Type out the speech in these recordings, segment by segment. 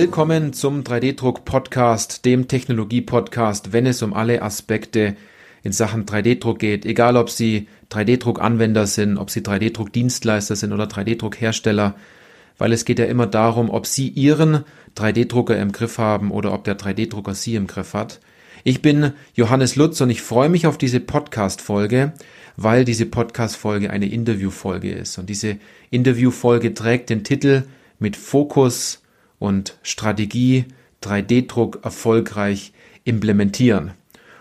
Willkommen zum 3D-Druck-Podcast, dem Technologie-Podcast, wenn es um alle Aspekte in Sachen 3D-Druck geht, egal ob Sie 3D-Druck-Anwender sind, ob Sie 3D-Druck-Dienstleister sind oder 3D-Druck-Hersteller, weil es geht ja immer darum, ob Sie Ihren 3D-Drucker im Griff haben oder ob der 3D-Drucker Sie im Griff hat. Ich bin Johannes Lutz und ich freue mich auf diese Podcast-Folge, weil diese Podcast-Folge eine Interview-Folge ist. Und diese Interview-Folge trägt den Titel mit Fokus und Strategie 3D-Druck erfolgreich implementieren.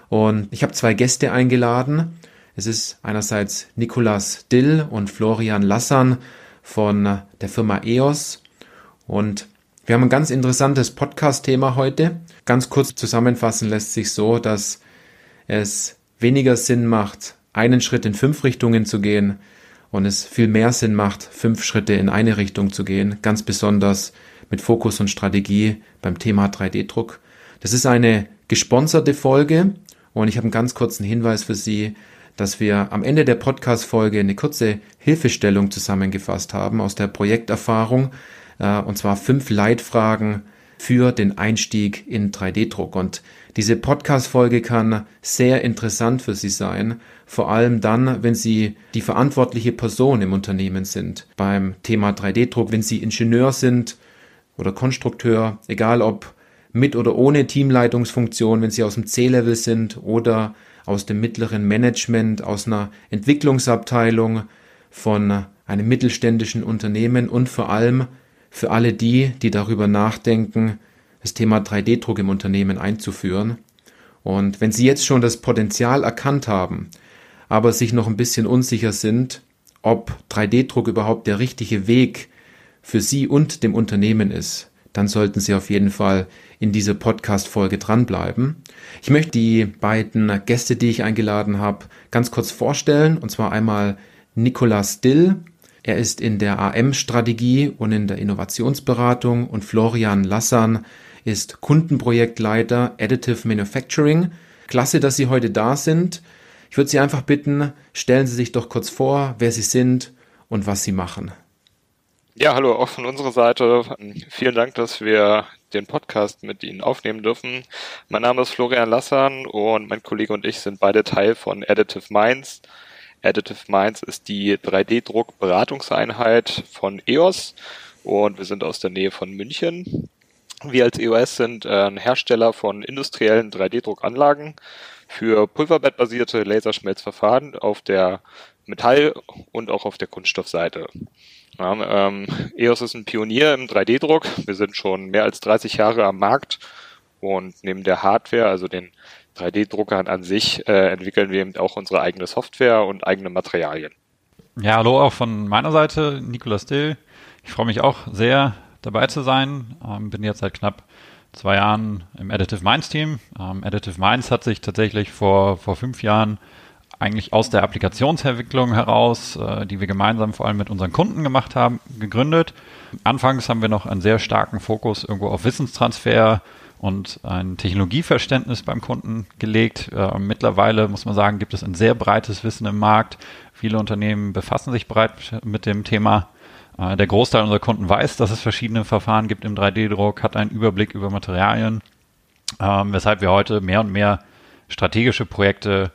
Und ich habe zwei Gäste eingeladen. Es ist einerseits Nicolas Dill und Florian Lassan von der Firma EOS. Und wir haben ein ganz interessantes Podcast-Thema heute. Ganz kurz zusammenfassen lässt sich so, dass es weniger Sinn macht, einen Schritt in fünf Richtungen zu gehen und es viel mehr Sinn macht, fünf Schritte in eine Richtung zu gehen, ganz besonders mit Fokus und Strategie beim Thema 3D-Druck. Das ist eine gesponserte Folge und ich habe einen ganz kurzen Hinweis für Sie, dass wir am Ende der Podcast-Folge eine kurze Hilfestellung zusammengefasst haben aus der Projekterfahrung, äh, und zwar fünf Leitfragen für den Einstieg in 3D-Druck. Und diese Podcast-Folge kann sehr interessant für Sie sein, vor allem dann, wenn Sie die verantwortliche Person im Unternehmen sind. Beim Thema 3D-Druck, wenn Sie Ingenieur sind oder Konstrukteur, egal ob mit oder ohne Teamleitungsfunktion, wenn Sie aus dem C-Level sind oder aus dem mittleren Management, aus einer Entwicklungsabteilung von einem mittelständischen Unternehmen und vor allem für alle die, die darüber nachdenken, das Thema 3D-Druck im Unternehmen einzuführen. Und wenn Sie jetzt schon das Potenzial erkannt haben, aber sich noch ein bisschen unsicher sind, ob 3D-Druck überhaupt der richtige Weg für Sie und dem Unternehmen ist, dann sollten Sie auf jeden Fall in dieser Podcast-Folge dranbleiben. Ich möchte die beiden Gäste, die ich eingeladen habe, ganz kurz vorstellen. Und zwar einmal Nicolas Dill. Er ist in der AM-Strategie und in der Innovationsberatung und Florian Lassan ist Kundenprojektleiter Additive Manufacturing. Klasse, dass Sie heute da sind. Ich würde Sie einfach bitten, stellen Sie sich doch kurz vor, wer Sie sind und was Sie machen. Ja, hallo, auch von unserer Seite. Vielen Dank, dass wir den Podcast mit Ihnen aufnehmen dürfen. Mein Name ist Florian Lassan und mein Kollege und ich sind beide Teil von Additive Minds. Additive Minds ist die 3D-Druck-Beratungseinheit von EOS und wir sind aus der Nähe von München. Wir als EOS sind ein Hersteller von industriellen 3D-Druckanlagen für pulverbettbasierte Laserschmelzverfahren auf der Metall- und auch auf der Kunststoffseite. Ja, ähm, EOS ist ein Pionier im 3D-Druck. Wir sind schon mehr als 30 Jahre am Markt und neben der Hardware, also den 3D-Druckern an sich, äh, entwickeln wir eben auch unsere eigene Software und eigene Materialien. Ja, hallo auch von meiner Seite, Nicolas Dill. Ich freue mich auch sehr, dabei zu sein. Ähm, bin jetzt seit knapp zwei Jahren im Additive Minds Team. Ähm, Additive Minds hat sich tatsächlich vor, vor fünf Jahren eigentlich aus der Applikationsentwicklung heraus, äh, die wir gemeinsam vor allem mit unseren Kunden gemacht haben, gegründet. Anfangs haben wir noch einen sehr starken Fokus irgendwo auf Wissenstransfer und ein Technologieverständnis beim Kunden gelegt. Äh, mittlerweile muss man sagen, gibt es ein sehr breites Wissen im Markt. Viele Unternehmen befassen sich bereits mit dem Thema. Äh, der Großteil unserer Kunden weiß, dass es verschiedene Verfahren gibt im 3D-Druck, hat einen Überblick über Materialien, ähm, weshalb wir heute mehr und mehr strategische Projekte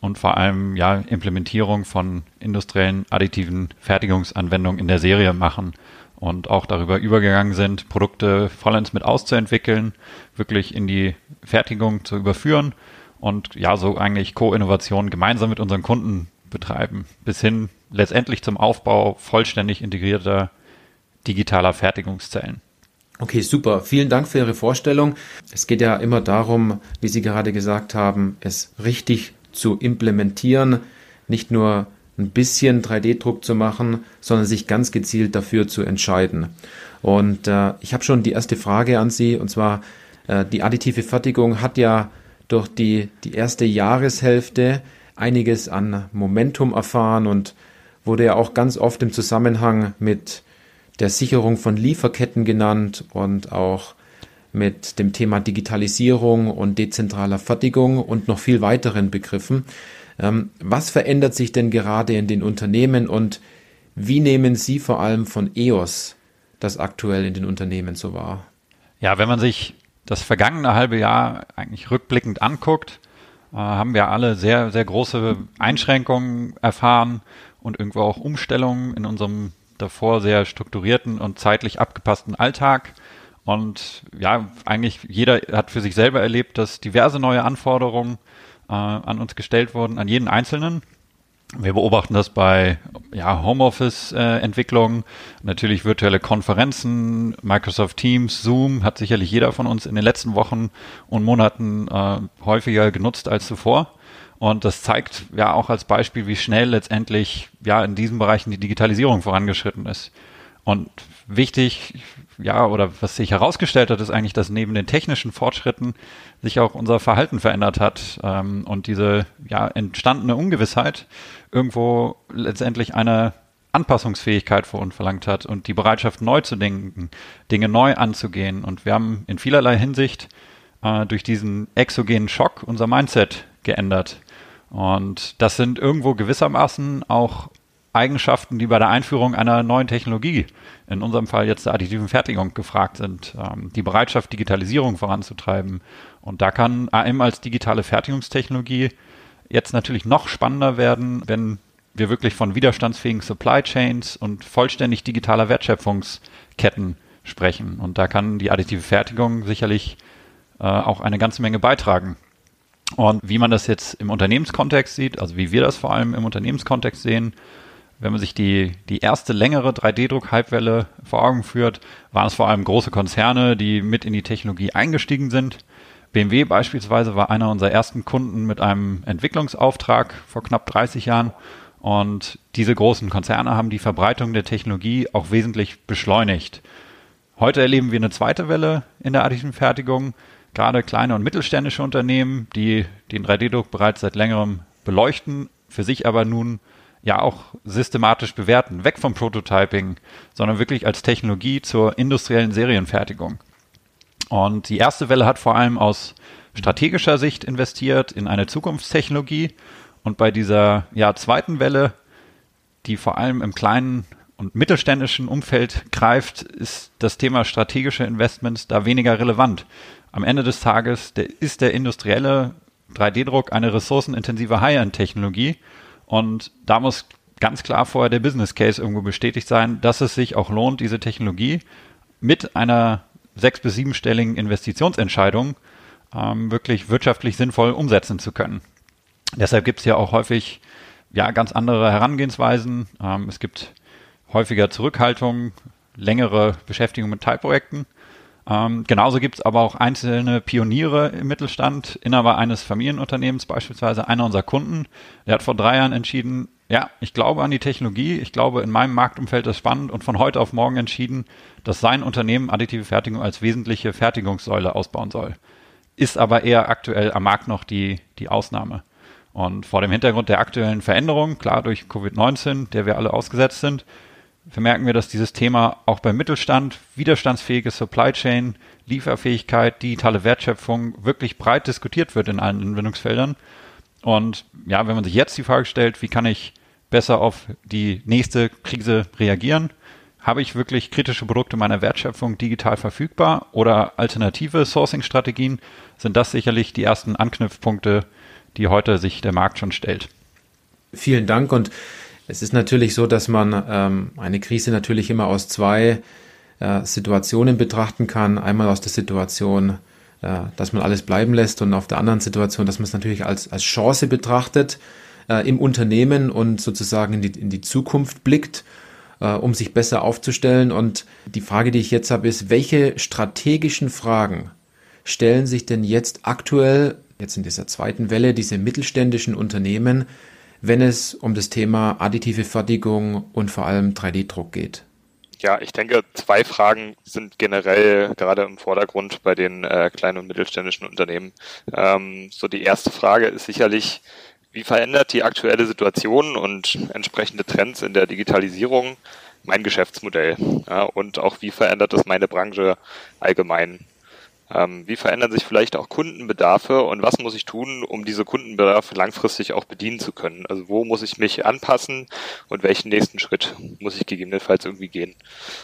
und vor allem ja Implementierung von industriellen additiven Fertigungsanwendungen in der Serie machen und auch darüber übergegangen sind, Produkte vollends mit auszuentwickeln, wirklich in die Fertigung zu überführen und ja, so eigentlich Co-Innovation gemeinsam mit unseren Kunden betreiben, bis hin letztendlich zum Aufbau vollständig integrierter digitaler Fertigungszellen. Okay, super. Vielen Dank für Ihre Vorstellung. Es geht ja immer darum, wie Sie gerade gesagt haben, es richtig zu implementieren, nicht nur ein bisschen 3D-Druck zu machen, sondern sich ganz gezielt dafür zu entscheiden. Und äh, ich habe schon die erste Frage an Sie, und zwar äh, die additive Fertigung hat ja durch die, die erste Jahreshälfte einiges an Momentum erfahren und wurde ja auch ganz oft im Zusammenhang mit der Sicherung von Lieferketten genannt und auch mit dem Thema Digitalisierung und dezentraler Fertigung und noch viel weiteren Begriffen. Ähm, was verändert sich denn gerade in den Unternehmen und wie nehmen Sie vor allem von EOS das aktuell in den Unternehmen so wahr? Ja, wenn man sich das vergangene halbe Jahr eigentlich rückblickend anguckt, äh, haben wir alle sehr, sehr große Einschränkungen erfahren und irgendwo auch Umstellungen in unserem davor sehr strukturierten und zeitlich abgepassten Alltag. Und ja, eigentlich jeder hat für sich selber erlebt, dass diverse neue Anforderungen äh, an uns gestellt wurden, an jeden Einzelnen. Wir beobachten das bei ja, Homeoffice-Entwicklungen, natürlich virtuelle Konferenzen, Microsoft Teams, Zoom hat sicherlich jeder von uns in den letzten Wochen und Monaten äh, häufiger genutzt als zuvor. Und das zeigt ja auch als Beispiel, wie schnell letztendlich ja in diesen Bereichen die Digitalisierung vorangeschritten ist. Und wichtig, ja, oder was sich herausgestellt hat, ist eigentlich, dass neben den technischen Fortschritten sich auch unser Verhalten verändert hat ähm, und diese ja entstandene Ungewissheit irgendwo letztendlich eine Anpassungsfähigkeit vor uns verlangt hat und die Bereitschaft neu zu denken, Dinge neu anzugehen. Und wir haben in vielerlei Hinsicht äh, durch diesen exogenen Schock unser Mindset geändert. Und das sind irgendwo gewissermaßen auch Eigenschaften, die bei der Einführung einer neuen Technologie, in unserem Fall jetzt der additiven Fertigung, gefragt sind. Ähm, die Bereitschaft, Digitalisierung voranzutreiben. Und da kann AM als digitale Fertigungstechnologie jetzt natürlich noch spannender werden, wenn wir wirklich von widerstandsfähigen Supply Chains und vollständig digitaler Wertschöpfungsketten sprechen. Und da kann die additive Fertigung sicherlich äh, auch eine ganze Menge beitragen. Und wie man das jetzt im Unternehmenskontext sieht, also wie wir das vor allem im Unternehmenskontext sehen, wenn man sich die, die erste längere 3D-Druck-Hypewelle vor Augen führt, waren es vor allem große Konzerne, die mit in die Technologie eingestiegen sind. BMW beispielsweise war einer unserer ersten Kunden mit einem Entwicklungsauftrag vor knapp 30 Jahren. Und diese großen Konzerne haben die Verbreitung der Technologie auch wesentlich beschleunigt. Heute erleben wir eine zweite Welle in der additiven Fertigung gerade kleine und mittelständische Unternehmen, die den 3D-Druck bereits seit längerem beleuchten, für sich aber nun ja auch systematisch bewerten, weg vom Prototyping, sondern wirklich als Technologie zur industriellen Serienfertigung. Und die erste Welle hat vor allem aus strategischer Sicht investiert in eine Zukunftstechnologie. Und bei dieser ja, zweiten Welle, die vor allem im kleinen und mittelständischen Umfeld greift, ist das Thema strategische Investments da weniger relevant. Am Ende des Tages der, ist der industrielle 3D-Druck eine ressourcenintensive High-End-Technologie und da muss ganz klar vorher der Business Case irgendwo bestätigt sein, dass es sich auch lohnt, diese Technologie mit einer sechs- bis siebenstelligen Investitionsentscheidung ähm, wirklich wirtschaftlich sinnvoll umsetzen zu können. Deshalb gibt es ja auch häufig ja ganz andere Herangehensweisen. Ähm, es gibt häufiger Zurückhaltung, längere Beschäftigung mit Teilprojekten. Ähm, genauso gibt es aber auch einzelne Pioniere im Mittelstand, Inhaber eines Familienunternehmens beispielsweise, einer unserer Kunden, der hat vor drei Jahren entschieden, ja, ich glaube an die Technologie, ich glaube in meinem Marktumfeld ist spannend und von heute auf morgen entschieden, dass sein Unternehmen additive Fertigung als wesentliche Fertigungssäule ausbauen soll. Ist aber eher aktuell am Markt noch die, die Ausnahme. Und vor dem Hintergrund der aktuellen Veränderungen, klar durch Covid-19, der wir alle ausgesetzt sind, vermerken wir, dass dieses Thema auch beim Mittelstand, widerstandsfähige Supply Chain, Lieferfähigkeit, digitale Wertschöpfung wirklich breit diskutiert wird in allen Anwendungsfeldern. Und ja, wenn man sich jetzt die Frage stellt, wie kann ich besser auf die nächste Krise reagieren? Habe ich wirklich kritische Produkte meiner Wertschöpfung digital verfügbar oder alternative Sourcing-Strategien? Sind das sicherlich die ersten Anknüpfpunkte, die heute sich der Markt schon stellt? Vielen Dank und es ist natürlich so, dass man ähm, eine Krise natürlich immer aus zwei äh, Situationen betrachten kann. Einmal aus der Situation, äh, dass man alles bleiben lässt und auf der anderen Situation, dass man es natürlich als, als Chance betrachtet äh, im Unternehmen und sozusagen in die, in die Zukunft blickt, äh, um sich besser aufzustellen. Und die Frage, die ich jetzt habe, ist, welche strategischen Fragen stellen sich denn jetzt aktuell, jetzt in dieser zweiten Welle, diese mittelständischen Unternehmen, wenn es um das Thema additive Fertigung und vor allem 3D-Druck geht? Ja, ich denke, zwei Fragen sind generell gerade im Vordergrund bei den äh, kleinen und mittelständischen Unternehmen. Ähm, so die erste Frage ist sicherlich, wie verändert die aktuelle Situation und entsprechende Trends in der Digitalisierung mein Geschäftsmodell? Ja, und auch wie verändert das meine Branche allgemein? Ähm, wie verändern sich vielleicht auch Kundenbedarfe und was muss ich tun, um diese Kundenbedarfe langfristig auch bedienen zu können? Also wo muss ich mich anpassen und welchen nächsten Schritt muss ich gegebenenfalls irgendwie gehen?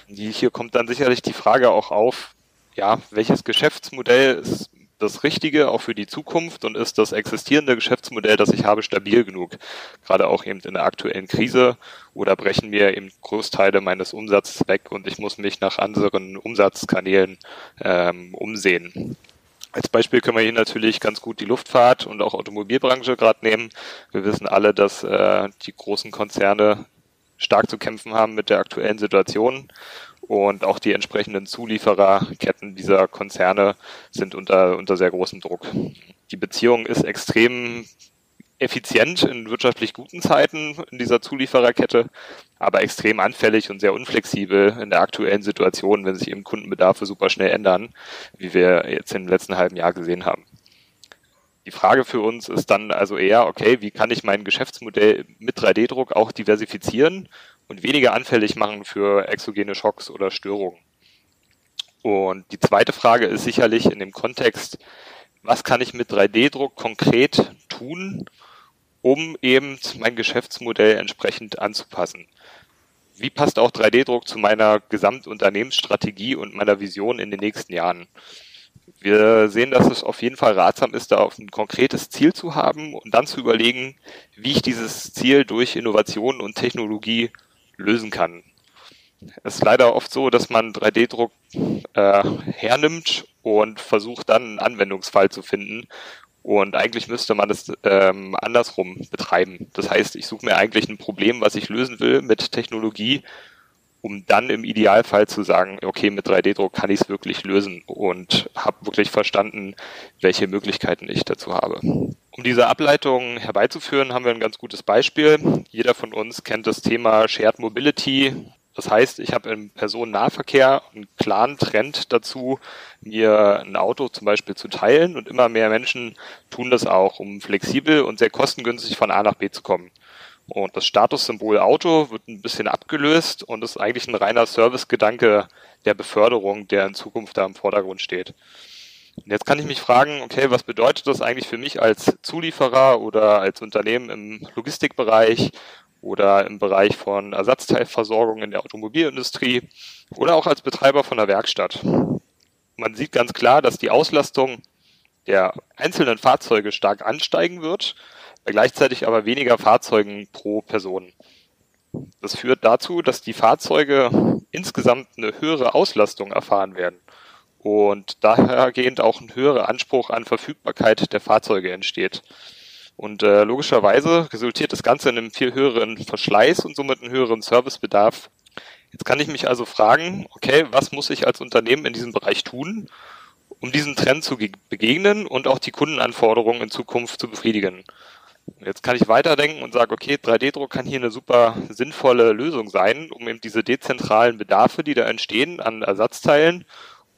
Hier kommt dann sicherlich die Frage auch auf, ja, welches Geschäftsmodell ist das Richtige auch für die Zukunft und ist das existierende Geschäftsmodell, das ich habe, stabil genug? Gerade auch eben in der aktuellen Krise oder brechen mir eben Großteile meines Umsatzes weg und ich muss mich nach anderen Umsatzkanälen ähm, umsehen. Als Beispiel können wir hier natürlich ganz gut die Luftfahrt und auch Automobilbranche gerade nehmen. Wir wissen alle, dass äh, die großen Konzerne stark zu kämpfen haben mit der aktuellen Situation und auch die entsprechenden Zuliefererketten dieser Konzerne sind unter, unter sehr großem Druck. Die Beziehung ist extrem effizient in wirtschaftlich guten Zeiten in dieser Zuliefererkette, aber extrem anfällig und sehr unflexibel in der aktuellen Situation, wenn sich eben Kundenbedarfe super schnell ändern, wie wir jetzt im letzten halben Jahr gesehen haben. Die Frage für uns ist dann also eher, okay, wie kann ich mein Geschäftsmodell mit 3D-Druck auch diversifizieren und weniger anfällig machen für exogene Schocks oder Störungen. Und die zweite Frage ist sicherlich in dem Kontext, was kann ich mit 3D-Druck konkret tun, um eben mein Geschäftsmodell entsprechend anzupassen? Wie passt auch 3D-Druck zu meiner Gesamtunternehmensstrategie und meiner Vision in den nächsten Jahren? Wir sehen, dass es auf jeden Fall ratsam ist, da auf ein konkretes Ziel zu haben und dann zu überlegen, wie ich dieses Ziel durch Innovation und Technologie lösen kann. Es ist leider oft so, dass man 3D-Druck äh, hernimmt und versucht dann einen Anwendungsfall zu finden. Und eigentlich müsste man das ähm, andersrum betreiben. Das heißt, ich suche mir eigentlich ein Problem, was ich lösen will mit Technologie, um dann im Idealfall zu sagen, okay, mit 3D-Druck kann ich es wirklich lösen und habe wirklich verstanden, welche Möglichkeiten ich dazu habe. Um diese Ableitung herbeizuführen, haben wir ein ganz gutes Beispiel. Jeder von uns kennt das Thema Shared Mobility. Das heißt, ich habe im Personennahverkehr einen klaren Trend dazu, mir ein Auto zum Beispiel zu teilen und immer mehr Menschen tun das auch, um flexibel und sehr kostengünstig von A nach B zu kommen. Und das Statussymbol Auto wird ein bisschen abgelöst und ist eigentlich ein reiner Servicegedanke der Beförderung, der in Zukunft da im Vordergrund steht. Und jetzt kann ich mich fragen, okay, was bedeutet das eigentlich für mich als Zulieferer oder als Unternehmen im Logistikbereich oder im Bereich von Ersatzteilversorgung in der Automobilindustrie oder auch als Betreiber von der Werkstatt? Man sieht ganz klar, dass die Auslastung der einzelnen Fahrzeuge stark ansteigen wird, gleichzeitig aber weniger Fahrzeugen pro Person. Das führt dazu, dass die Fahrzeuge insgesamt eine höhere Auslastung erfahren werden und dahergehend auch ein höherer Anspruch an Verfügbarkeit der Fahrzeuge entsteht. Und äh, logischerweise resultiert das Ganze in einem viel höheren Verschleiß und somit einen höheren Servicebedarf. Jetzt kann ich mich also fragen, okay, was muss ich als Unternehmen in diesem Bereich tun, um diesen Trend zu begegnen und auch die Kundenanforderungen in Zukunft zu befriedigen? Jetzt kann ich weiterdenken und sage, okay, 3D-Druck kann hier eine super sinnvolle Lösung sein, um eben diese dezentralen Bedarfe, die da entstehen an Ersatzteilen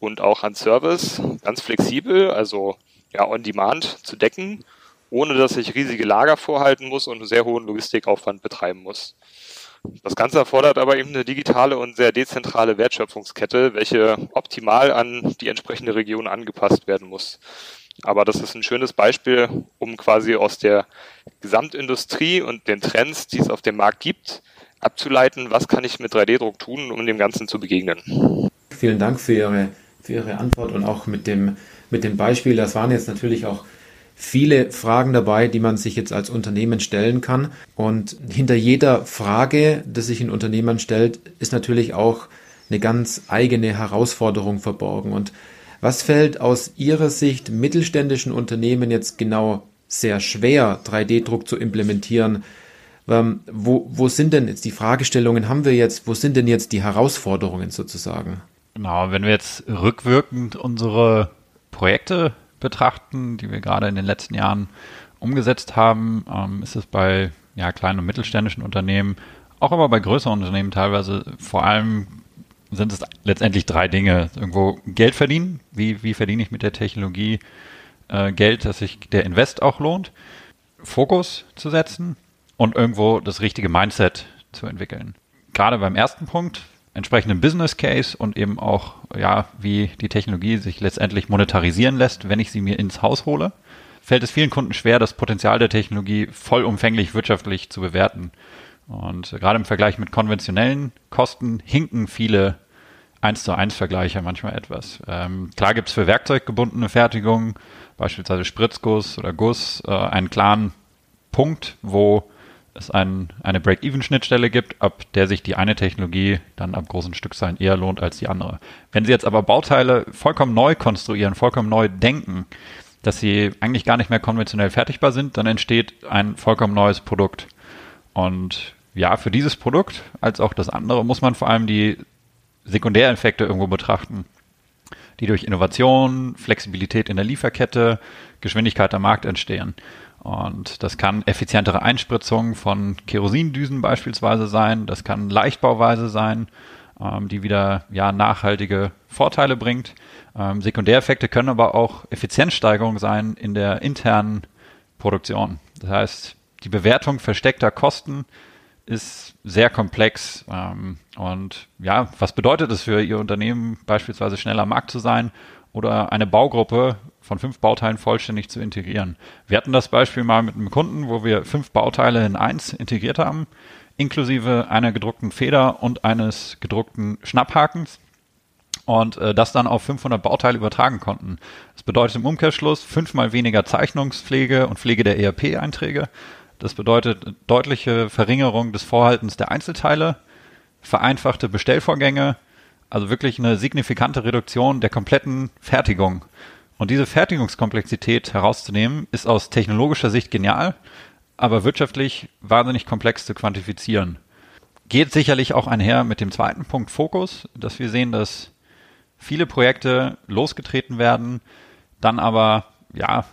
und auch an Service ganz flexibel, also ja, on demand zu decken, ohne dass ich riesige Lager vorhalten muss und einen sehr hohen Logistikaufwand betreiben muss. Das Ganze erfordert aber eben eine digitale und sehr dezentrale Wertschöpfungskette, welche optimal an die entsprechende Region angepasst werden muss. Aber das ist ein schönes Beispiel, um quasi aus der Gesamtindustrie und den Trends, die es auf dem Markt gibt, abzuleiten, was kann ich mit 3D-Druck tun, um dem Ganzen zu begegnen. Vielen Dank für Ihre für Ihre Antwort und auch mit dem, mit dem Beispiel. Das waren jetzt natürlich auch viele Fragen dabei, die man sich jetzt als Unternehmen stellen kann. Und hinter jeder Frage, die sich ein Unternehmen stellt, ist natürlich auch eine ganz eigene Herausforderung verborgen. Und was fällt aus Ihrer Sicht mittelständischen Unternehmen jetzt genau sehr schwer, 3D-Druck zu implementieren? Ähm, wo, wo sind denn jetzt die Fragestellungen, haben wir jetzt, wo sind denn jetzt die Herausforderungen sozusagen? Genau, wenn wir jetzt rückwirkend unsere Projekte betrachten, die wir gerade in den letzten Jahren umgesetzt haben, ähm, ist es bei ja, kleinen und mittelständischen Unternehmen, auch aber bei größeren Unternehmen teilweise vor allem sind es letztendlich drei Dinge. Irgendwo Geld verdienen, wie, wie verdiene ich mit der Technologie äh, Geld, dass sich der Invest auch lohnt, Fokus zu setzen und irgendwo das richtige Mindset zu entwickeln. Gerade beim ersten Punkt, entsprechenden Business Case und eben auch, ja, wie die Technologie sich letztendlich monetarisieren lässt, wenn ich sie mir ins Haus hole, fällt es vielen Kunden schwer, das Potenzial der Technologie vollumfänglich wirtschaftlich zu bewerten. Und gerade im Vergleich mit konventionellen Kosten hinken viele eins zu eins Vergleiche manchmal etwas. Ähm, klar gibt es für werkzeuggebundene Fertigung, beispielsweise Spritzguss oder Guss, äh, einen klaren Punkt, wo es ein, eine Break-Even-Schnittstelle gibt, ab der sich die eine Technologie dann ab großen Stückzahlen eher lohnt als die andere. Wenn Sie jetzt aber Bauteile vollkommen neu konstruieren, vollkommen neu denken, dass sie eigentlich gar nicht mehr konventionell fertigbar sind, dann entsteht ein vollkommen neues Produkt. Und ja, für dieses Produkt als auch das andere muss man vor allem die Sekundäreffekte irgendwo betrachten, die durch Innovation, Flexibilität in der Lieferkette, Geschwindigkeit am Markt entstehen. Und das kann effizientere Einspritzung von Kerosindüsen beispielsweise sein, das kann Leichtbauweise sein, ähm, die wieder ja, nachhaltige Vorteile bringt. Ähm, Sekundäreffekte können aber auch Effizienzsteigerung sein in der internen Produktion. Das heißt, die Bewertung versteckter Kosten ist sehr komplex. Ähm, und ja, was bedeutet es für Ihr Unternehmen, beispielsweise schneller am Markt zu sein oder eine Baugruppe von fünf Bauteilen vollständig zu integrieren? Wir hatten das Beispiel mal mit einem Kunden, wo wir fünf Bauteile in eins integriert haben, inklusive einer gedruckten Feder und eines gedruckten Schnapphakens und äh, das dann auf 500 Bauteile übertragen konnten. Das bedeutet im Umkehrschluss fünfmal weniger Zeichnungspflege und Pflege der ERP-Einträge. Das bedeutet deutliche Verringerung des Vorhaltens der Einzelteile, vereinfachte Bestellvorgänge, also wirklich eine signifikante Reduktion der kompletten Fertigung. Und diese Fertigungskomplexität herauszunehmen, ist aus technologischer Sicht genial, aber wirtschaftlich wahnsinnig komplex zu quantifizieren. Geht sicherlich auch einher mit dem zweiten Punkt Fokus, dass wir sehen, dass viele Projekte losgetreten werden, dann aber ja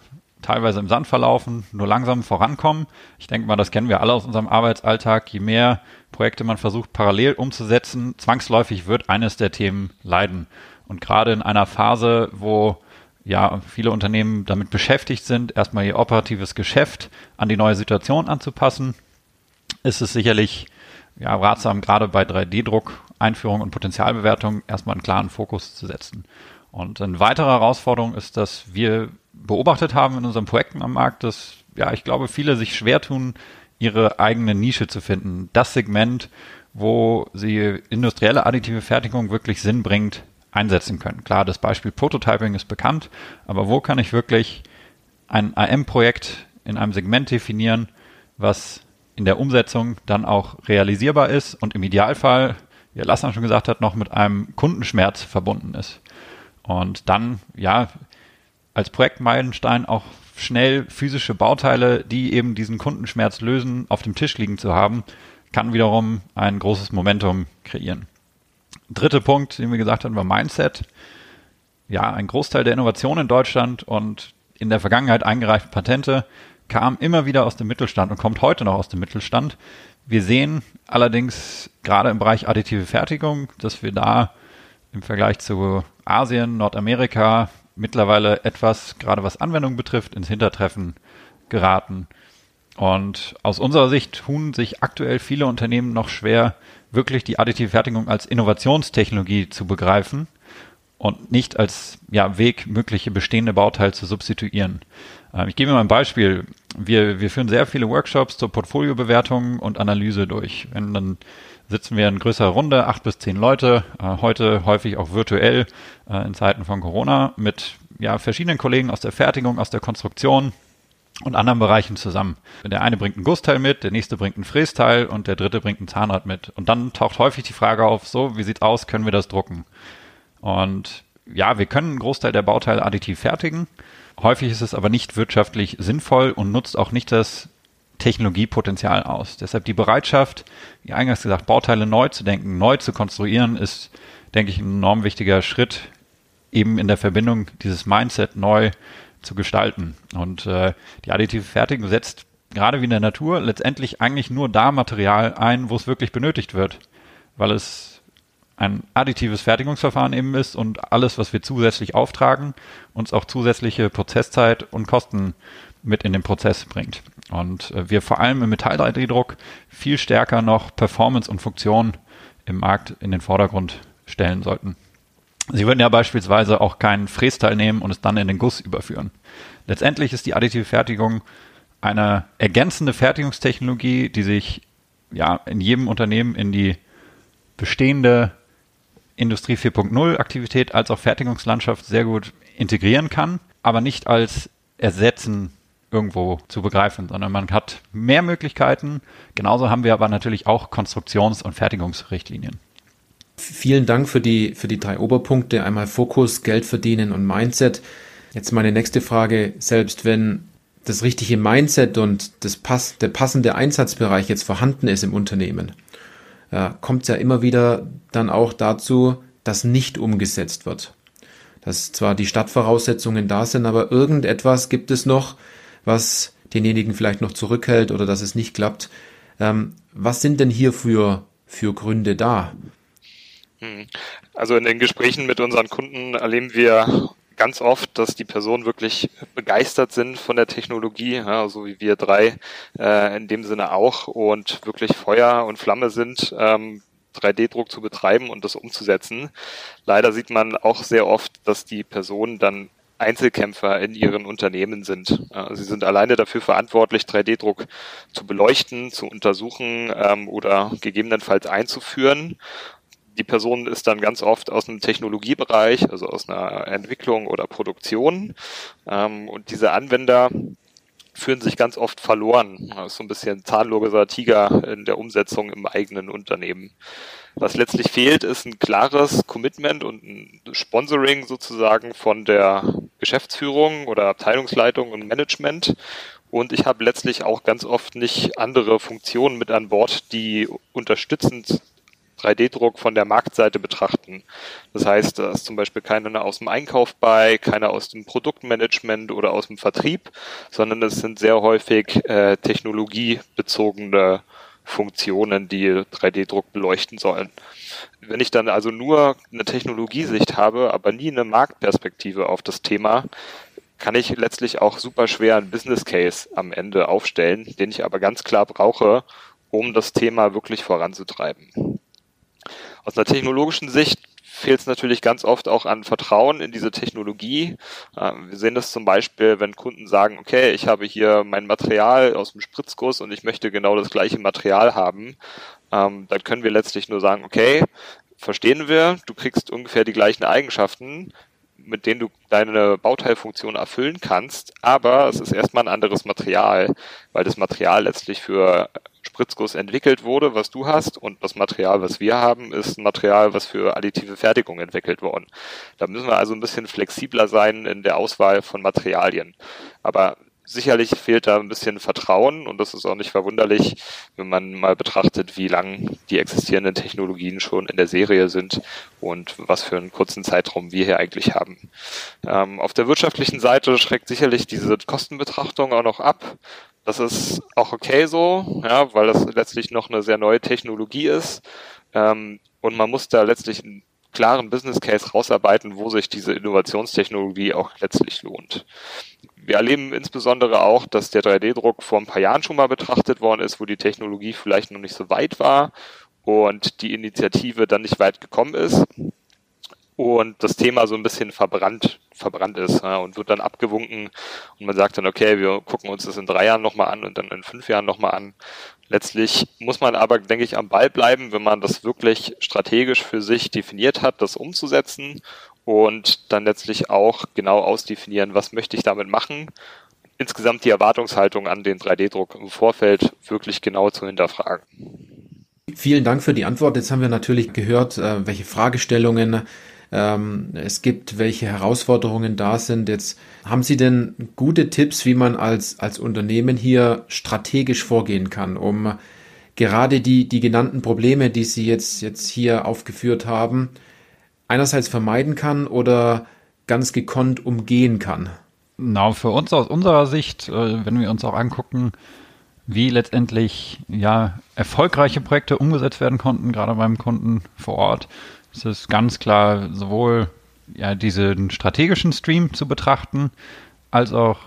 teilweise im Sand verlaufen, nur langsam vorankommen. Ich denke mal, das kennen wir alle aus unserem Arbeitsalltag. Je mehr Projekte man versucht parallel umzusetzen, zwangsläufig wird eines der Themen leiden. Und gerade in einer Phase, wo ja viele Unternehmen damit beschäftigt sind, erstmal ihr operatives Geschäft an die neue Situation anzupassen, ist es sicherlich ja, ratsam, gerade bei 3D-Druck, Einführung und Potenzialbewertung erstmal einen klaren Fokus zu setzen. Und eine weitere Herausforderung ist, dass wir beobachtet haben in unseren Projekten am Markt, dass, ja, ich glaube, viele sich schwer tun, ihre eigene Nische zu finden. Das Segment, wo sie industrielle additive Fertigung wirklich Sinn bringt, einsetzen können. Klar, das Beispiel Prototyping ist bekannt, aber wo kann ich wirklich ein AM-Projekt in einem Segment definieren, was in der Umsetzung dann auch realisierbar ist und im Idealfall, wie Lassner schon gesagt hat, noch mit einem Kundenschmerz verbunden ist. Und dann, ja, als Projektmeilenstein auch schnell physische Bauteile, die eben diesen Kundenschmerz lösen, auf dem Tisch liegen zu haben, kann wiederum ein großes Momentum kreieren. Dritter Punkt, den wir gesagt haben, war Mindset. Ja, ein Großteil der Innovation in Deutschland und in der Vergangenheit eingereichte Patente kam immer wieder aus dem Mittelstand und kommt heute noch aus dem Mittelstand. Wir sehen allerdings gerade im Bereich additive Fertigung, dass wir da im Vergleich zu Asien, Nordamerika mittlerweile etwas, gerade was Anwendung betrifft, ins Hintertreffen geraten. Und aus unserer Sicht tun sich aktuell viele Unternehmen noch schwer, wirklich die additive Fertigung als Innovationstechnologie zu begreifen und nicht als ja, Weg, mögliche bestehende Bauteile zu substituieren. Ähm, ich gebe mal ein Beispiel. Wir, wir führen sehr viele Workshops zur Portfoliobewertung und Analyse durch. Wenn dann sitzen wir in größerer Runde, acht bis zehn Leute, äh, heute häufig auch virtuell äh, in Zeiten von Corona mit ja, verschiedenen Kollegen aus der Fertigung, aus der Konstruktion und anderen Bereichen zusammen. Der eine bringt ein Gussteil mit, der nächste bringt ein Frästeil und der dritte bringt ein Zahnrad mit. Und dann taucht häufig die Frage auf, so, wie sieht's aus, können wir das drucken? Und ja, wir können einen Großteil der Bauteile additiv fertigen, Häufig ist es aber nicht wirtschaftlich sinnvoll und nutzt auch nicht das Technologiepotenzial aus. Deshalb die Bereitschaft, wie eingangs gesagt, Bauteile neu zu denken, neu zu konstruieren, ist, denke ich, ein enorm wichtiger Schritt, eben in der Verbindung dieses Mindset neu zu gestalten. Und äh, die additive Fertigung setzt gerade wie in der Natur letztendlich eigentlich nur da Material ein, wo es wirklich benötigt wird, weil es ein additives Fertigungsverfahren eben ist und alles, was wir zusätzlich auftragen, uns auch zusätzliche Prozesszeit und Kosten mit in den Prozess bringt. Und äh, wir vor allem im Metall 3D-Druck viel stärker noch Performance und Funktion im Markt in den Vordergrund stellen sollten. Sie würden ja beispielsweise auch keinen Frästeil nehmen und es dann in den Guss überführen. Letztendlich ist die additive Fertigung eine ergänzende Fertigungstechnologie, die sich ja in jedem Unternehmen in die bestehende Industrie 4.0 Aktivität als auch Fertigungslandschaft sehr gut integrieren kann, aber nicht als Ersetzen irgendwo zu begreifen, sondern man hat mehr Möglichkeiten. Genauso haben wir aber natürlich auch Konstruktions- und Fertigungsrichtlinien. Vielen Dank für die, für die drei Oberpunkte. Einmal Fokus, Geld verdienen und Mindset. Jetzt meine nächste Frage. Selbst wenn das richtige Mindset und das pass, der passende Einsatzbereich jetzt vorhanden ist im Unternehmen, äh, kommt es ja immer wieder dann auch dazu, dass nicht umgesetzt wird. Dass zwar die Stadtvoraussetzungen da sind, aber irgendetwas gibt es noch, was denjenigen vielleicht noch zurückhält oder dass es nicht klappt. Ähm, was sind denn hier für, für Gründe da? Hm. Also in den Gesprächen mit unseren Kunden erleben wir ganz oft, dass die Personen wirklich begeistert sind von der Technologie, ja, so wie wir drei äh, in dem Sinne auch und wirklich Feuer und Flamme sind, ähm, 3D-Druck zu betreiben und das umzusetzen. Leider sieht man auch sehr oft, dass die Personen dann Einzelkämpfer in ihren Unternehmen sind. Sie sind alleine dafür verantwortlich, 3D-Druck zu beleuchten, zu untersuchen ähm, oder gegebenenfalls einzuführen. Die Person ist dann ganz oft aus einem Technologiebereich, also aus einer Entwicklung oder Produktion. Ähm, und diese Anwender fühlen sich ganz oft verloren. Das ist so ein bisschen zahnloser Tiger in der Umsetzung im eigenen Unternehmen. Was letztlich fehlt, ist ein klares Commitment und ein Sponsoring sozusagen von der Geschäftsführung oder Abteilungsleitung und Management. Und ich habe letztlich auch ganz oft nicht andere Funktionen mit an Bord, die unterstützend 3D-Druck von der Marktseite betrachten. Das heißt, da ist zum Beispiel keiner aus dem Einkauf bei, keiner aus dem Produktmanagement oder aus dem Vertrieb, sondern es sind sehr häufig äh, technologiebezogene Funktionen, die 3D-Druck beleuchten sollen. Wenn ich dann also nur eine Technologiesicht habe, aber nie eine Marktperspektive auf das Thema, kann ich letztlich auch super schwer einen Business Case am Ende aufstellen, den ich aber ganz klar brauche, um das Thema wirklich voranzutreiben. Aus einer technologischen Sicht fehlt es natürlich ganz oft auch an Vertrauen in diese Technologie. Ähm, wir sehen das zum Beispiel, wenn Kunden sagen, okay, ich habe hier mein Material aus dem Spritzguss und ich möchte genau das gleiche Material haben. Ähm, dann können wir letztlich nur sagen, okay, verstehen wir, du kriegst ungefähr die gleichen Eigenschaften, mit denen du deine Bauteilfunktion erfüllen kannst, aber es ist erstmal ein anderes Material, weil das Material letztlich für Spritzguss entwickelt wurde, was du hast, und das Material, was wir haben, ist ein Material, was für additive Fertigung entwickelt worden. Da müssen wir also ein bisschen flexibler sein in der Auswahl von Materialien. Aber sicherlich fehlt da ein bisschen Vertrauen und das ist auch nicht verwunderlich, wenn man mal betrachtet, wie lang die existierenden Technologien schon in der Serie sind und was für einen kurzen Zeitraum wir hier eigentlich haben. Ähm, auf der wirtschaftlichen Seite schreckt sicherlich diese Kostenbetrachtung auch noch ab. Das ist auch okay so, ja, weil das letztlich noch eine sehr neue Technologie ist. Ähm, und man muss da letztlich einen klaren Business Case rausarbeiten, wo sich diese Innovationstechnologie auch letztlich lohnt. Wir erleben insbesondere auch, dass der 3D-Druck vor ein paar Jahren schon mal betrachtet worden ist, wo die Technologie vielleicht noch nicht so weit war und die Initiative dann nicht weit gekommen ist und das Thema so ein bisschen verbrannt, verbrannt ist ja, und wird dann abgewunken und man sagt dann, okay, wir gucken uns das in drei Jahren nochmal an und dann in fünf Jahren nochmal an. Letztlich muss man aber, denke ich, am Ball bleiben, wenn man das wirklich strategisch für sich definiert hat, das umzusetzen und dann letztlich auch genau ausdefinieren, was möchte ich damit machen. Insgesamt die Erwartungshaltung an den 3D-Druck im Vorfeld wirklich genau zu hinterfragen. Vielen Dank für die Antwort. Jetzt haben wir natürlich gehört, äh, welche Fragestellungen ähm, es gibt, welche Herausforderungen da sind. Jetzt haben Sie denn gute Tipps, wie man als, als Unternehmen hier strategisch vorgehen kann, um gerade die, die genannten Probleme, die Sie jetzt, jetzt hier aufgeführt haben, einerseits vermeiden kann oder ganz gekonnt umgehen kann? Na, für uns aus unserer Sicht, äh, wenn wir uns auch angucken, wie letztendlich ja erfolgreiche Projekte umgesetzt werden konnten, gerade beim Kunden vor Ort, es ist ganz klar sowohl ja, diesen strategischen Stream zu betrachten, als auch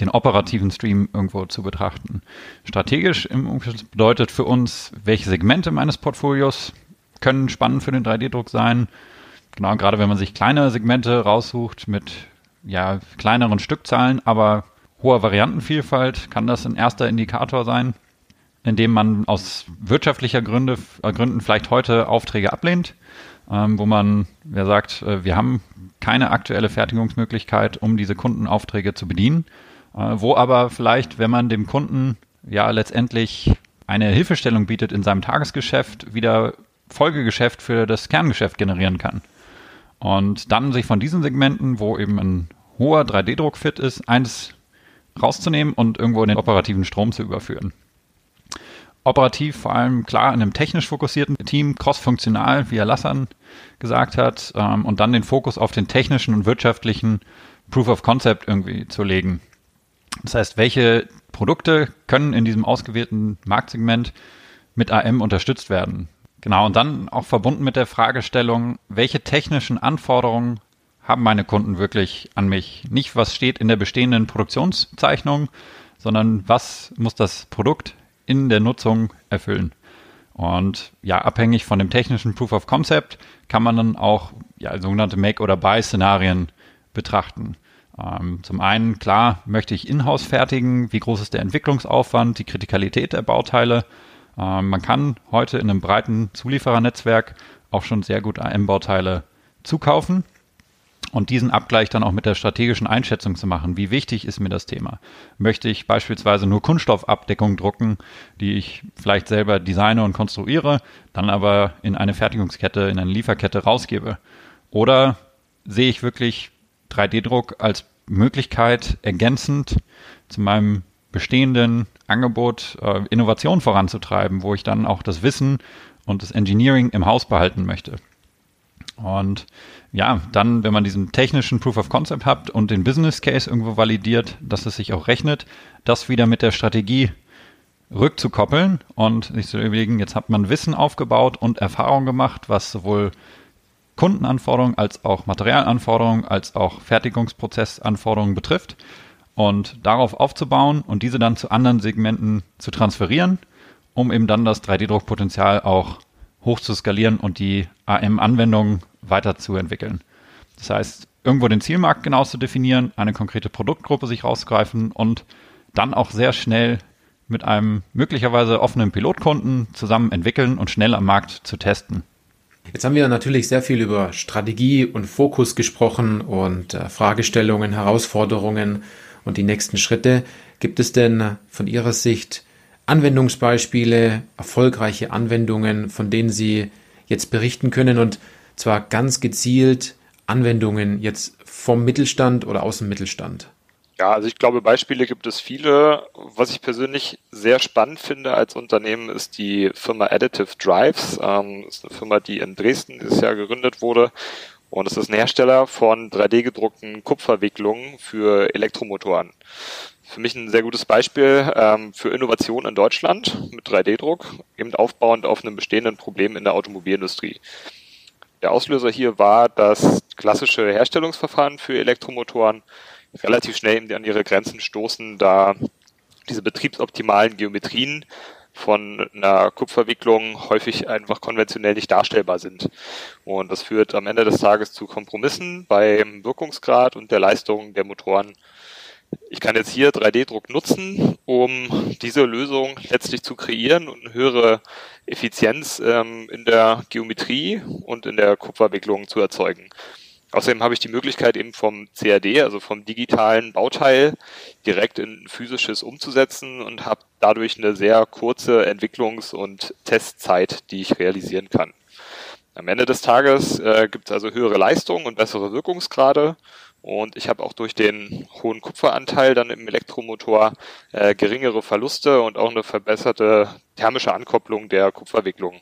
den operativen Stream irgendwo zu betrachten. Strategisch im Umkehrschluss bedeutet für uns, welche Segmente meines Portfolios können spannend für den 3D-Druck sein. Genau, gerade wenn man sich kleine Segmente raussucht mit ja, kleineren Stückzahlen, aber hoher Variantenvielfalt, kann das ein erster Indikator sein. Indem man aus wirtschaftlicher Gründe, äh, Gründen vielleicht heute Aufträge ablehnt, ähm, wo man, wer sagt, äh, wir haben keine aktuelle Fertigungsmöglichkeit, um diese Kundenaufträge zu bedienen, äh, wo aber vielleicht, wenn man dem Kunden ja letztendlich eine Hilfestellung bietet in seinem Tagesgeschäft, wieder Folgegeschäft für das Kerngeschäft generieren kann. Und dann sich von diesen Segmenten, wo eben ein hoher 3D-Druck fit ist, eins rauszunehmen und irgendwo in den operativen Strom zu überführen. Operativ vor allem klar in einem technisch fokussierten Team, cross-funktional, wie Herr Lassan gesagt hat, ähm, und dann den Fokus auf den technischen und wirtschaftlichen Proof of Concept irgendwie zu legen. Das heißt, welche Produkte können in diesem ausgewählten Marktsegment mit AM unterstützt werden? Genau, und dann auch verbunden mit der Fragestellung, welche technischen Anforderungen haben meine Kunden wirklich an mich? Nicht, was steht in der bestehenden Produktionszeichnung, sondern was muss das Produkt in der Nutzung erfüllen? Und ja, abhängig von dem technischen Proof of Concept kann man dann auch ja, sogenannte Make- oder Buy-Szenarien betrachten. Ähm, zum einen, klar, möchte ich in-house fertigen, wie groß ist der Entwicklungsaufwand, die Kritikalität der Bauteile. Ähm, man kann heute in einem breiten Zulieferernetzwerk auch schon sehr gut AM-Bauteile zukaufen und diesen Abgleich dann auch mit der strategischen Einschätzung zu machen. Wie wichtig ist mir das Thema? Möchte ich beispielsweise nur Kunststoffabdeckung drucken, die ich vielleicht selber designe und konstruiere, dann aber in eine Fertigungskette, in eine Lieferkette rausgebe? Oder sehe ich wirklich 3D-Druck als Möglichkeit ergänzend zu meinem bestehenden Angebot äh, Innovation voranzutreiben, wo ich dann auch das Wissen und das Engineering im Haus behalten möchte. Und ja, dann, wenn man diesen technischen Proof of Concept hat und den Business Case irgendwo validiert, dass es sich auch rechnet, das wieder mit der Strategie rückzukoppeln und sich zu überlegen, jetzt hat man Wissen aufgebaut und Erfahrung gemacht, was sowohl Kundenanforderungen als auch Materialanforderungen als auch Fertigungsprozessanforderungen betrifft. Und darauf aufzubauen und diese dann zu anderen Segmenten zu transferieren, um eben dann das 3D-Druckpotenzial auch hoch zu skalieren und die AM-Anwendungen weiterzuentwickeln. Das heißt, irgendwo den Zielmarkt genau zu definieren, eine konkrete Produktgruppe sich rausgreifen und dann auch sehr schnell mit einem möglicherweise offenen Pilotkunden zusammen entwickeln und schnell am Markt zu testen. Jetzt haben wir natürlich sehr viel über Strategie und Fokus gesprochen und äh, Fragestellungen, Herausforderungen und die nächsten Schritte. Gibt es denn von Ihrer Sicht Anwendungsbeispiele, erfolgreiche Anwendungen, von denen Sie jetzt berichten können und zwar ganz gezielt Anwendungen jetzt vom Mittelstand oder aus dem Mittelstand? Ja, also ich glaube, Beispiele gibt es viele. Was ich persönlich sehr spannend finde als Unternehmen ist die Firma Additive Drives. Ähm, ist eine Firma, die in Dresden dieses Jahr gegründet wurde. Und es ist ein Hersteller von 3D-gedruckten Kupferwicklungen für Elektromotoren. Für mich ein sehr gutes Beispiel ähm, für Innovation in Deutschland mit 3D-Druck, eben aufbauend auf einem bestehenden Problem in der Automobilindustrie. Der Auslöser hier war das klassische Herstellungsverfahren für Elektromotoren relativ schnell an ihre Grenzen stoßen, da diese betriebsoptimalen Geometrien von einer Kupferwicklung häufig einfach konventionell nicht darstellbar sind. Und das führt am Ende des Tages zu Kompromissen beim Wirkungsgrad und der Leistung der Motoren. Ich kann jetzt hier 3D-Druck nutzen, um diese Lösung letztlich zu kreieren und eine höhere Effizienz ähm, in der Geometrie und in der Kupferwicklung zu erzeugen. Außerdem habe ich die Möglichkeit eben vom CAD, also vom digitalen Bauteil, direkt in physisches umzusetzen und habe dadurch eine sehr kurze Entwicklungs- und Testzeit, die ich realisieren kann. Am Ende des Tages äh, gibt es also höhere Leistung und bessere Wirkungsgrade und ich habe auch durch den hohen Kupferanteil dann im Elektromotor äh, geringere Verluste und auch eine verbesserte thermische Ankopplung der Kupferwicklung.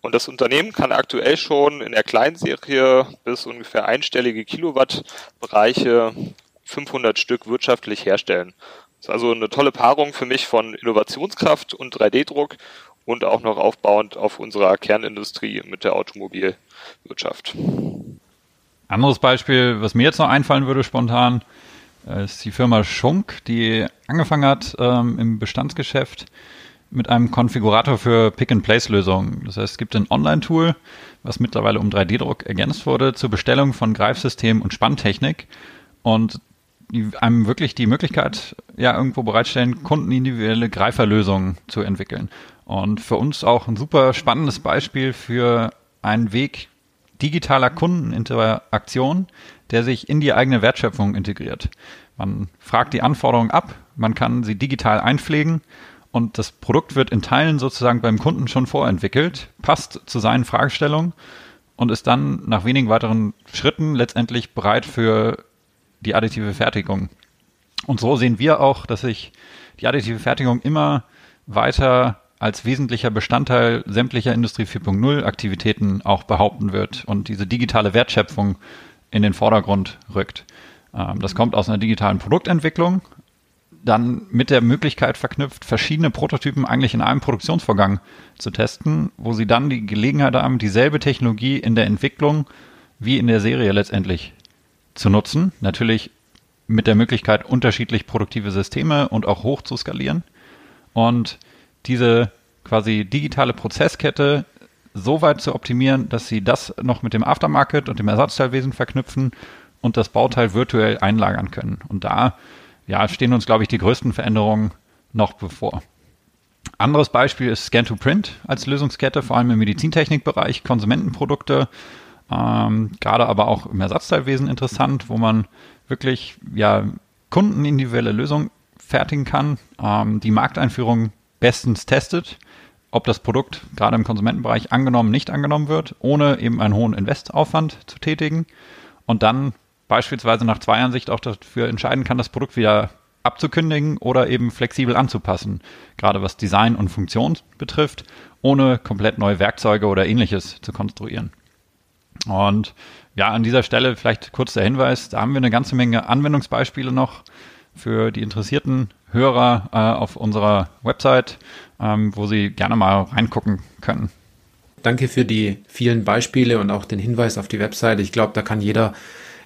Und das Unternehmen kann aktuell schon in der Kleinserie bis ungefähr einstellige Kilowattbereiche 500 Stück wirtschaftlich herstellen. Das ist also eine tolle Paarung für mich von Innovationskraft und 3D-Druck und auch noch aufbauend auf unserer Kernindustrie mit der Automobilwirtschaft. Anderes Beispiel, was mir jetzt noch einfallen würde spontan, äh, ist die Firma Schunk, die angefangen hat ähm, im Bestandsgeschäft mit einem Konfigurator für Pick-and-Place-Lösungen. Das heißt, es gibt ein Online-Tool, was mittlerweile um 3D-Druck ergänzt wurde, zur Bestellung von Greifsystemen und Spanntechnik. Und die einem wirklich die Möglichkeit ja irgendwo bereitstellen, kundenindividuelle Greiferlösungen zu entwickeln. Und für uns auch ein super spannendes Beispiel für einen Weg digitaler Kundeninteraktion, der sich in die eigene Wertschöpfung integriert. Man fragt die Anforderungen ab, man kann sie digital einpflegen und das Produkt wird in Teilen sozusagen beim Kunden schon vorentwickelt, passt zu seinen Fragestellungen und ist dann nach wenigen weiteren Schritten letztendlich bereit für die additive Fertigung. Und so sehen wir auch, dass sich die additive Fertigung immer weiter als wesentlicher Bestandteil sämtlicher Industrie 4.0 Aktivitäten auch behaupten wird und diese digitale Wertschöpfung in den Vordergrund rückt. Ähm, das kommt aus einer digitalen Produktentwicklung, dann mit der Möglichkeit verknüpft, verschiedene Prototypen eigentlich in einem Produktionsvorgang zu testen, wo sie dann die Gelegenheit haben, dieselbe Technologie in der Entwicklung wie in der Serie letztendlich zu nutzen. Natürlich mit der Möglichkeit, unterschiedlich produktive Systeme und auch hoch zu skalieren. Und diese quasi digitale Prozesskette so weit zu optimieren, dass sie das noch mit dem Aftermarket und dem Ersatzteilwesen verknüpfen und das Bauteil virtuell einlagern können. Und da ja, stehen uns, glaube ich, die größten Veränderungen noch bevor. Anderes Beispiel ist Scan-to-Print als Lösungskette, vor allem im Medizintechnikbereich, Konsumentenprodukte, ähm, gerade aber auch im Ersatzteilwesen interessant, wo man wirklich ja kundenindividuelle Lösungen fertigen kann, ähm, die Markteinführung bestens testet, ob das Produkt gerade im Konsumentenbereich angenommen, nicht angenommen wird, ohne eben einen hohen Investaufwand zu tätigen und dann beispielsweise nach zwei Jahren auch dafür entscheiden kann, das Produkt wieder abzukündigen oder eben flexibel anzupassen, gerade was Design und Funktion betrifft, ohne komplett neue Werkzeuge oder ähnliches zu konstruieren. Und ja, an dieser Stelle vielleicht kurz der Hinweis, da haben wir eine ganze Menge Anwendungsbeispiele noch für die interessierten Hörer äh, auf unserer Website, ähm, wo Sie gerne mal reingucken können. Danke für die vielen Beispiele und auch den Hinweis auf die Website. Ich glaube, da kann jeder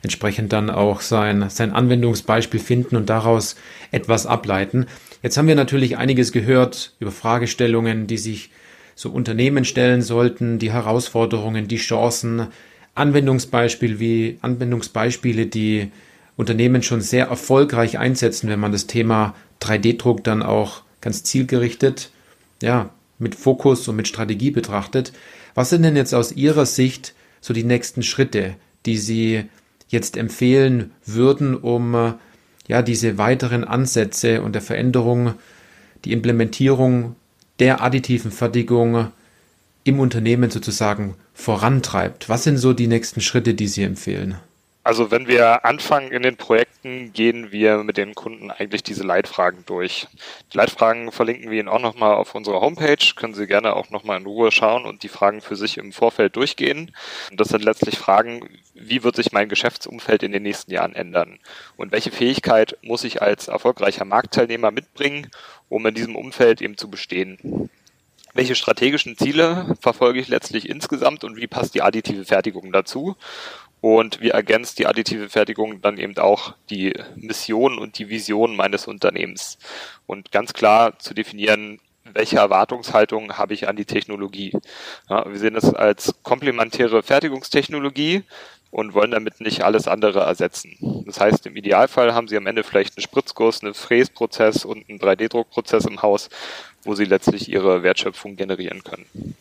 entsprechend dann auch sein, sein Anwendungsbeispiel finden und daraus etwas ableiten. Jetzt haben wir natürlich einiges gehört über Fragestellungen, die sich so Unternehmen stellen sollten, die Herausforderungen, die Chancen, Anwendungsbeispiel wie Anwendungsbeispiele, die Unternehmen schon sehr erfolgreich einsetzen, wenn man das Thema 3D-Druck dann auch ganz zielgerichtet, ja, mit Fokus und mit Strategie betrachtet. Was sind denn jetzt aus Ihrer Sicht so die nächsten Schritte, die Sie jetzt empfehlen würden, um ja diese weiteren Ansätze und der Veränderung, die Implementierung der additiven Fertigung im Unternehmen sozusagen vorantreibt? Was sind so die nächsten Schritte, die Sie empfehlen? Also wenn wir anfangen in den Projekten, gehen wir mit den Kunden eigentlich diese Leitfragen durch. Die Leitfragen verlinken wir Ihnen auch nochmal auf unserer Homepage, können Sie gerne auch nochmal in Ruhe schauen und die Fragen für sich im Vorfeld durchgehen. Das sind letztlich Fragen, wie wird sich mein Geschäftsumfeld in den nächsten Jahren ändern? Und welche Fähigkeit muss ich als erfolgreicher Marktteilnehmer mitbringen, um in diesem Umfeld eben zu bestehen? welche strategischen Ziele verfolge ich letztlich insgesamt und wie passt die additive Fertigung dazu? Und wie ergänzt die additive Fertigung dann eben auch die Mission und die Vision meines Unternehmens. Und ganz klar zu definieren, welche Erwartungshaltung habe ich an die Technologie. Ja, wir sehen es als komplementäre Fertigungstechnologie und wollen damit nicht alles andere ersetzen. Das heißt, im Idealfall haben Sie am Ende vielleicht einen Spritzkurs, einen Fräsprozess und einen 3D-Druckprozess im Haus, wo Sie letztlich Ihre Wertschöpfung generieren können.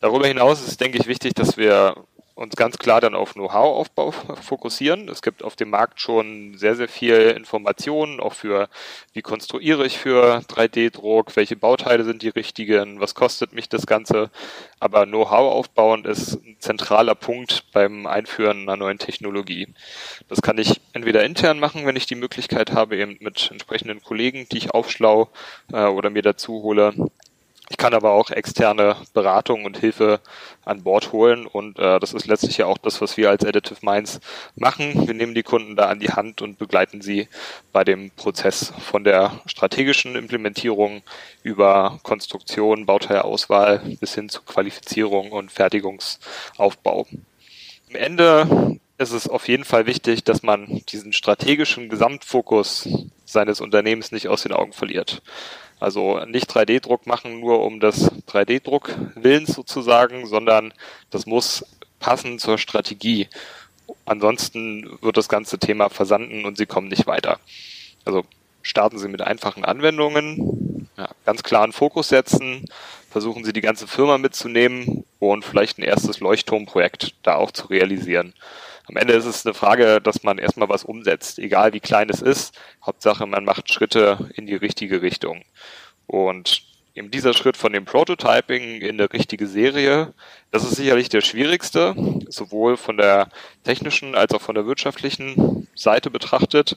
Darüber hinaus ist, denke ich, wichtig, dass wir uns ganz klar dann auf Know-how-Aufbau fokussieren. Es gibt auf dem Markt schon sehr, sehr viel Informationen, auch für, wie konstruiere ich für 3D-Druck, welche Bauteile sind die richtigen, was kostet mich das Ganze. Aber Know-how aufbauen ist ein zentraler Punkt beim Einführen einer neuen Technologie. Das kann ich entweder intern machen, wenn ich die Möglichkeit habe, eben mit entsprechenden Kollegen, die ich aufschlau äh, oder mir dazu hole ich kann aber auch externe Beratung und Hilfe an Bord holen und äh, das ist letztlich ja auch das, was wir als Additive Minds machen. Wir nehmen die Kunden da an die Hand und begleiten sie bei dem Prozess von der strategischen Implementierung über Konstruktion, Bauteilauswahl bis hin zu Qualifizierung und Fertigungsaufbau. Am Ende ist es auf jeden Fall wichtig, dass man diesen strategischen Gesamtfokus seines Unternehmens nicht aus den Augen verliert. Also nicht 3D-Druck machen nur um des 3D-Druck Willens sozusagen, sondern das muss passen zur Strategie. Ansonsten wird das ganze Thema versanden und Sie kommen nicht weiter. Also starten Sie mit einfachen Anwendungen, ja, ganz klaren Fokus setzen, versuchen Sie die ganze Firma mitzunehmen und vielleicht ein erstes Leuchtturmprojekt da auch zu realisieren. Am Ende ist es eine Frage, dass man erstmal was umsetzt, egal wie klein es ist. Hauptsache, man macht Schritte in die richtige Richtung. Und eben dieser Schritt von dem Prototyping in eine richtige Serie, das ist sicherlich der schwierigste, sowohl von der technischen als auch von der wirtschaftlichen Seite betrachtet.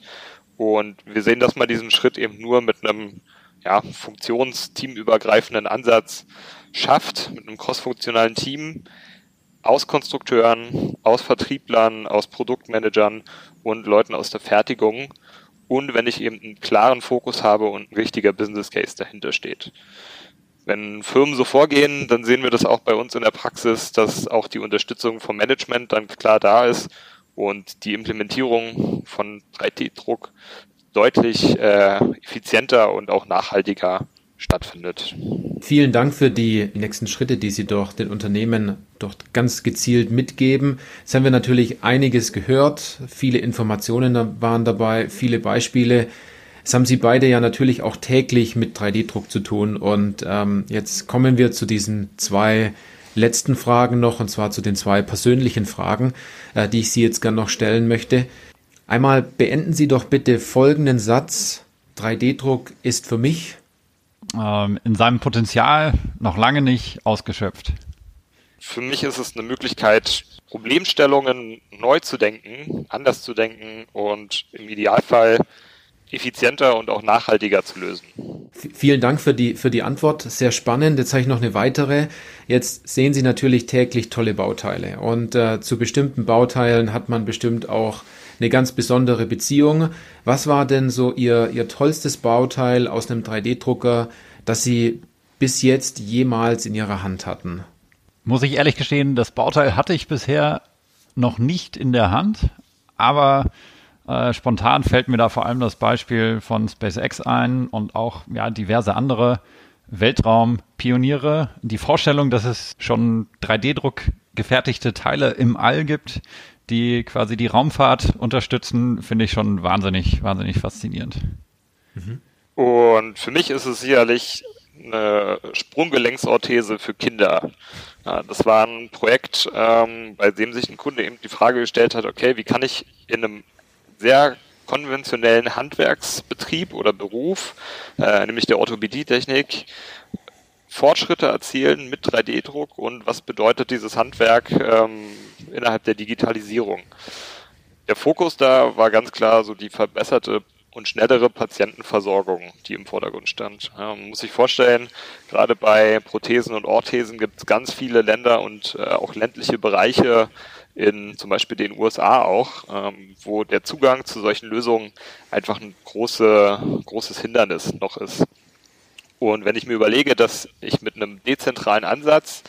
Und wir sehen, dass man diesen Schritt eben nur mit einem ja, funktionsteamübergreifenden Ansatz schafft, mit einem crossfunktionalen Team, aus Konstrukteuren, aus Vertrieblern, aus Produktmanagern und Leuten aus der Fertigung. Und wenn ich eben einen klaren Fokus habe und ein richtiger Business Case dahinter steht. Wenn Firmen so vorgehen, dann sehen wir das auch bei uns in der Praxis, dass auch die Unterstützung vom Management dann klar da ist und die Implementierung von 3D-Druck deutlich äh, effizienter und auch nachhaltiger stattfindet. Vielen Dank für die nächsten Schritte, die Sie doch den Unternehmen doch ganz gezielt mitgeben. Jetzt haben wir natürlich einiges gehört, viele Informationen waren dabei, viele Beispiele. Jetzt haben Sie beide ja natürlich auch täglich mit 3D-Druck zu tun und ähm, jetzt kommen wir zu diesen zwei letzten Fragen noch und zwar zu den zwei persönlichen Fragen, äh, die ich Sie jetzt gerne noch stellen möchte. Einmal beenden Sie doch bitte folgenden Satz. 3D-Druck ist für mich ähm, in seinem Potenzial noch lange nicht ausgeschöpft. Für mich ist es eine Möglichkeit, Problemstellungen neu zu denken, anders zu denken und im Idealfall effizienter und auch nachhaltiger zu lösen. Vielen Dank für die, für die Antwort. Sehr spannend. Jetzt habe ich noch eine weitere. Jetzt sehen Sie natürlich täglich tolle Bauteile. Und äh, zu bestimmten Bauteilen hat man bestimmt auch eine ganz besondere Beziehung. Was war denn so Ihr, Ihr tollstes Bauteil aus einem 3D-Drucker, das Sie bis jetzt jemals in Ihrer Hand hatten? Muss ich ehrlich gestehen, das Bauteil hatte ich bisher noch nicht in der Hand, aber äh, spontan fällt mir da vor allem das Beispiel von SpaceX ein und auch ja, diverse andere Weltraumpioniere. Die Vorstellung, dass es schon 3D-Druck gefertigte Teile im All gibt, die quasi die Raumfahrt unterstützen, finde ich schon wahnsinnig, wahnsinnig faszinierend. Mhm. Und für mich ist es sicherlich eine Sprunggelenksorthese für Kinder. Das war ein Projekt, ähm, bei dem sich ein Kunde eben die Frage gestellt hat, okay, wie kann ich in einem sehr konventionellen Handwerksbetrieb oder Beruf, äh, nämlich der Orthopädietechnik, Fortschritte erzielen mit 3D-Druck und was bedeutet dieses Handwerk ähm, innerhalb der Digitalisierung. Der Fokus da war ganz klar so die verbesserte und schnellere Patientenversorgung, die im Vordergrund stand. Ja, man muss sich vorstellen, gerade bei Prothesen und Orthesen gibt es ganz viele Länder und äh, auch ländliche Bereiche in zum Beispiel den USA auch, ähm, wo der Zugang zu solchen Lösungen einfach ein große, großes Hindernis noch ist. Und wenn ich mir überlege, dass ich mit einem dezentralen Ansatz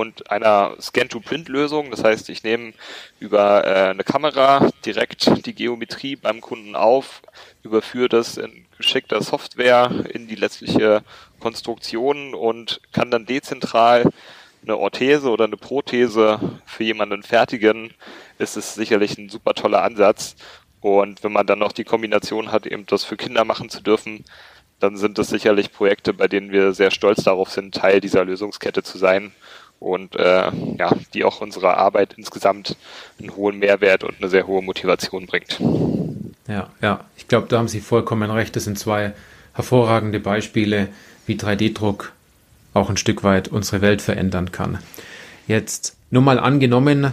und einer Scan-to-Print-Lösung, das heißt, ich nehme über äh, eine Kamera direkt die Geometrie beim Kunden auf, überführe das in geschickter Software in die letztliche Konstruktion und kann dann dezentral eine Orthese oder eine Prothese für jemanden fertigen, ist es sicherlich ein super toller Ansatz. Und wenn man dann noch die Kombination hat, eben das für Kinder machen zu dürfen, dann sind das sicherlich Projekte, bei denen wir sehr stolz darauf sind, Teil dieser Lösungskette zu sein und äh, ja, die auch unserer Arbeit insgesamt einen hohen Mehrwert und eine sehr hohe Motivation bringt. Ja, ja, ich glaube, da haben Sie vollkommen recht. Das sind zwei hervorragende Beispiele, wie 3D-Druck auch ein Stück weit unsere Welt verändern kann. Jetzt nur mal angenommen,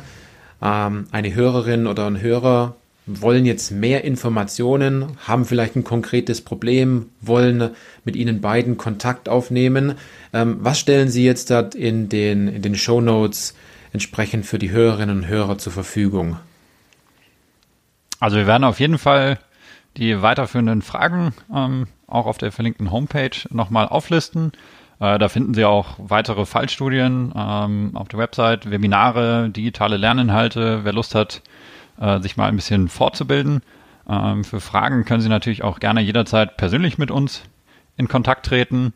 ähm, eine Hörerin oder ein Hörer wollen jetzt mehr Informationen, haben vielleicht ein konkretes Problem, wollen mit Ihnen beiden Kontakt aufnehmen. Ähm, was stellen Sie jetzt da in den, in den Show Notes entsprechend für die Hörerinnen und Hörer zur Verfügung? Also wir werden auf jeden Fall die weiterführenden Fragen ähm, auch auf der verlinkten Homepage nochmal auflisten. Äh, da finden Sie auch weitere Fallstudien ähm, auf der Website, Webinare, digitale Lerninhalte. Wer Lust hat, äh, sich mal ein bisschen fortzubilden. Ähm, für Fragen können Sie natürlich auch gerne jederzeit persönlich mit uns in Kontakt treten.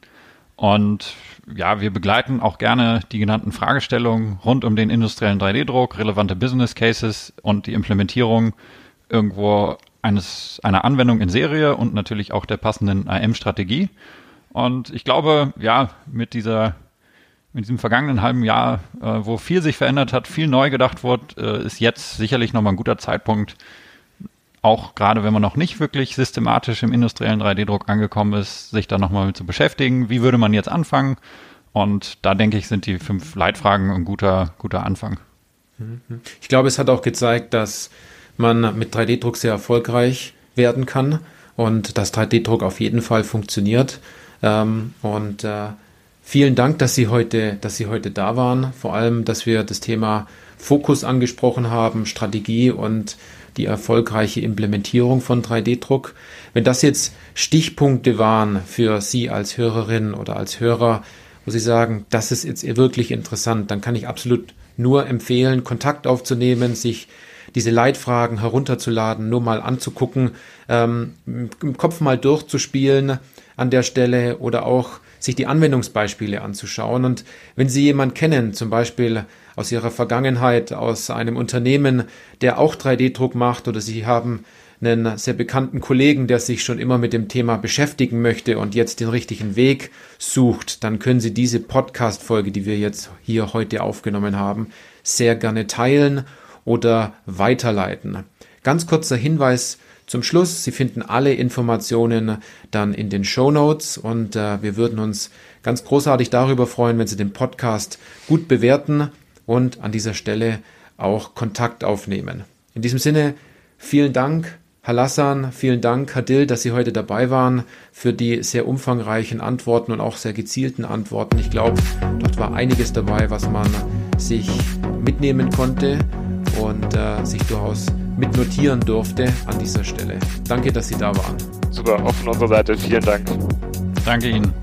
Und ja, wir begleiten auch gerne die genannten Fragestellungen rund um den industriellen 3D-Druck, relevante Business Cases und die Implementierung irgendwo eines, einer Anwendung in Serie und natürlich auch der passenden AM-Strategie. Und ich glaube, ja, mit dieser, mit diesem vergangenen halben Jahr, äh, wo viel sich verändert hat, viel neu gedacht wurde, äh, ist jetzt sicherlich nochmal ein guter Zeitpunkt, auch gerade wenn man noch nicht wirklich systematisch im industriellen 3D-Druck angekommen ist, sich da nochmal mit zu beschäftigen. Wie würde man jetzt anfangen? Und da denke ich, sind die fünf Leitfragen ein guter, guter Anfang. Ich glaube, es hat auch gezeigt, dass man mit 3D-Druck sehr erfolgreich werden kann und dass 3D-Druck auf jeden Fall funktioniert. Ähm, und äh, vielen Dank, dass Sie heute, dass Sie heute da waren. Vor allem, dass wir das Thema Fokus angesprochen haben, Strategie und die erfolgreiche Implementierung von 3D-Druck. Wenn das jetzt Stichpunkte waren für Sie als Hörerin oder als Hörer, wo Sie sagen, das ist jetzt wirklich interessant, dann kann ich absolut nur empfehlen, Kontakt aufzunehmen, sich diese Leitfragen herunterzuladen, nur mal anzugucken, ähm, im Kopf mal durchzuspielen an der Stelle oder auch sich die Anwendungsbeispiele anzuschauen. Und wenn Sie jemanden kennen, zum Beispiel aus Ihrer Vergangenheit, aus einem Unternehmen, der auch 3D-Druck macht oder Sie haben einen sehr bekannten Kollegen, der sich schon immer mit dem Thema beschäftigen möchte und jetzt den richtigen Weg sucht, dann können Sie diese Podcast-Folge, die wir jetzt hier heute aufgenommen haben, sehr gerne teilen oder weiterleiten. Ganz kurzer Hinweis zum Schluss. Sie finden alle Informationen dann in den Show Notes und äh, wir würden uns ganz großartig darüber freuen, wenn Sie den Podcast gut bewerten und an dieser Stelle auch Kontakt aufnehmen. In diesem Sinne, vielen Dank, Herr Lassan, vielen Dank, Herr Dill, dass Sie heute dabei waren für die sehr umfangreichen Antworten und auch sehr gezielten Antworten. Ich glaube, dort war einiges dabei, was man sich mitnehmen konnte und äh, sich durchaus mitnotieren durfte an dieser Stelle. Danke, dass Sie da waren. Super, auch von unserer Seite vielen Dank. Danke Ihnen.